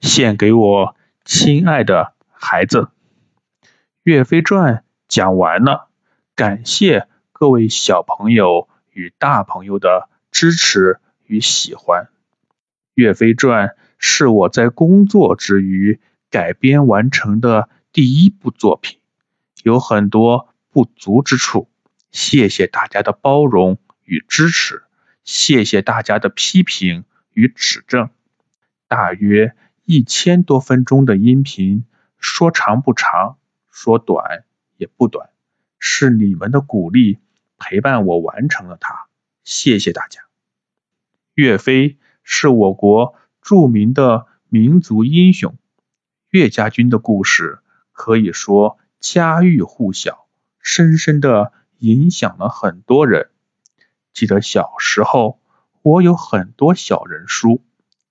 献给我亲爱的孩子。《岳飞传》讲完了，感谢各位小朋友与大朋友的支持与喜欢。《岳飞传》是我在工作之余改编完成的第一部作品，有很多不足之处，谢谢大家的包容与支持，谢谢大家的批评与指正。大约一千多分钟的音频，说长不长，说短也不短，是你们的鼓励陪伴我完成了它，谢谢大家。岳飞是我国著名的民族英雄，岳家军的故事可以说家喻户晓，深深的影响了很多人。记得小时候，我有很多小人书。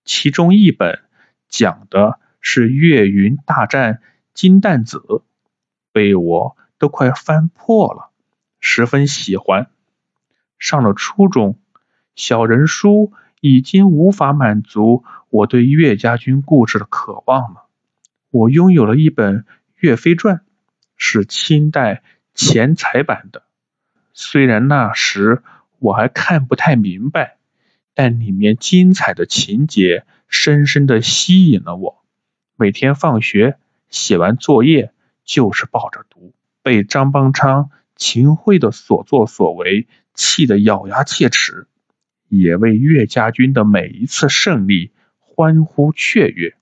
其中一本讲的是岳云大战金蛋子，被我都快翻破了，十分喜欢。上了初中，小人书已经无法满足我对岳家军故事的渴望了。我拥有了一本《岳飞传》，是清代钱财版的。虽然那时我还看不太明白。但里面精彩的情节深深的吸引了我，每天放学写完作业就是抱着读，被张邦昌、秦桧的所作所为气得咬牙切齿，也为岳家军的每一次胜利欢呼雀跃。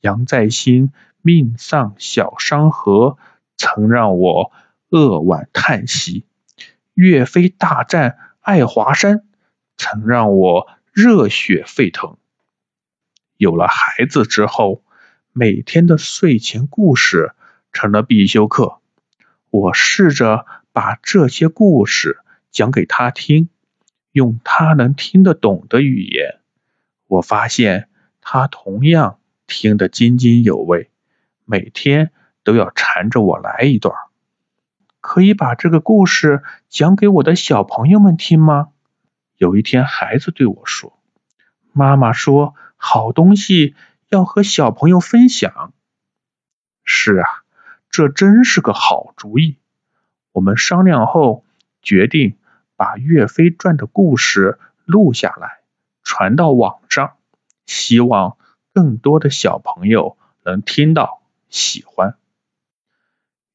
杨再兴命丧小商河，曾让我扼腕叹息；岳飞大战爱华山。曾让我热血沸腾。有了孩子之后，每天的睡前故事成了必修课。我试着把这些故事讲给他听，用他能听得懂的语言。我发现他同样听得津津有味，每天都要缠着我来一段。可以把这个故事讲给我的小朋友们听吗？有一天，孩子对我说：“妈妈说，好东西要和小朋友分享。”是啊，这真是个好主意。我们商量后决定把《岳飞传》的故事录下来，传到网上，希望更多的小朋友能听到、喜欢。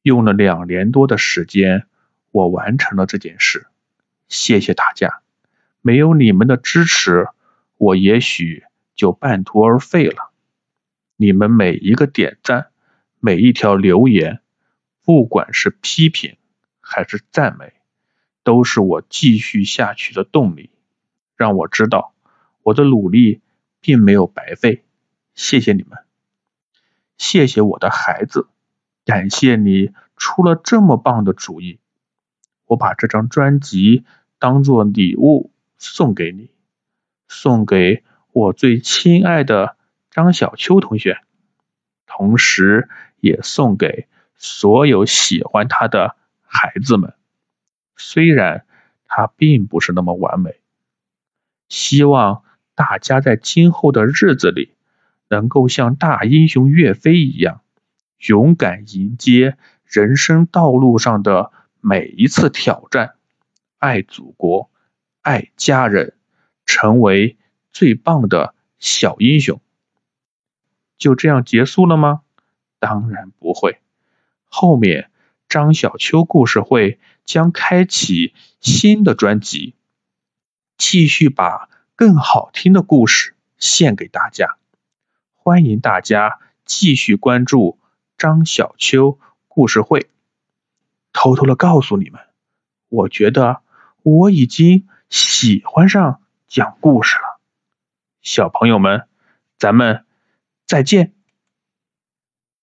用了两年多的时间，我完成了这件事。谢谢大家。没有你们的支持，我也许就半途而废了。你们每一个点赞，每一条留言，不管是批评还是赞美，都是我继续下去的动力，让我知道我的努力并没有白费。谢谢你们，谢谢我的孩子，感谢你出了这么棒的主意。我把这张专辑当做礼物。送给你，送给我最亲爱的张小秋同学，同时也送给所有喜欢他的孩子们。虽然他并不是那么完美，希望大家在今后的日子里，能够像大英雄岳飞一样，勇敢迎接人生道路上的每一次挑战，爱祖国。爱家人，成为最棒的小英雄。就这样结束了吗？当然不会。后面张小秋故事会将开启新的专辑，继续把更好听的故事献给大家。欢迎大家继续关注张小秋故事会。偷偷的告诉你们，我觉得我已经。喜欢上讲故事了，小朋友们，咱们再见。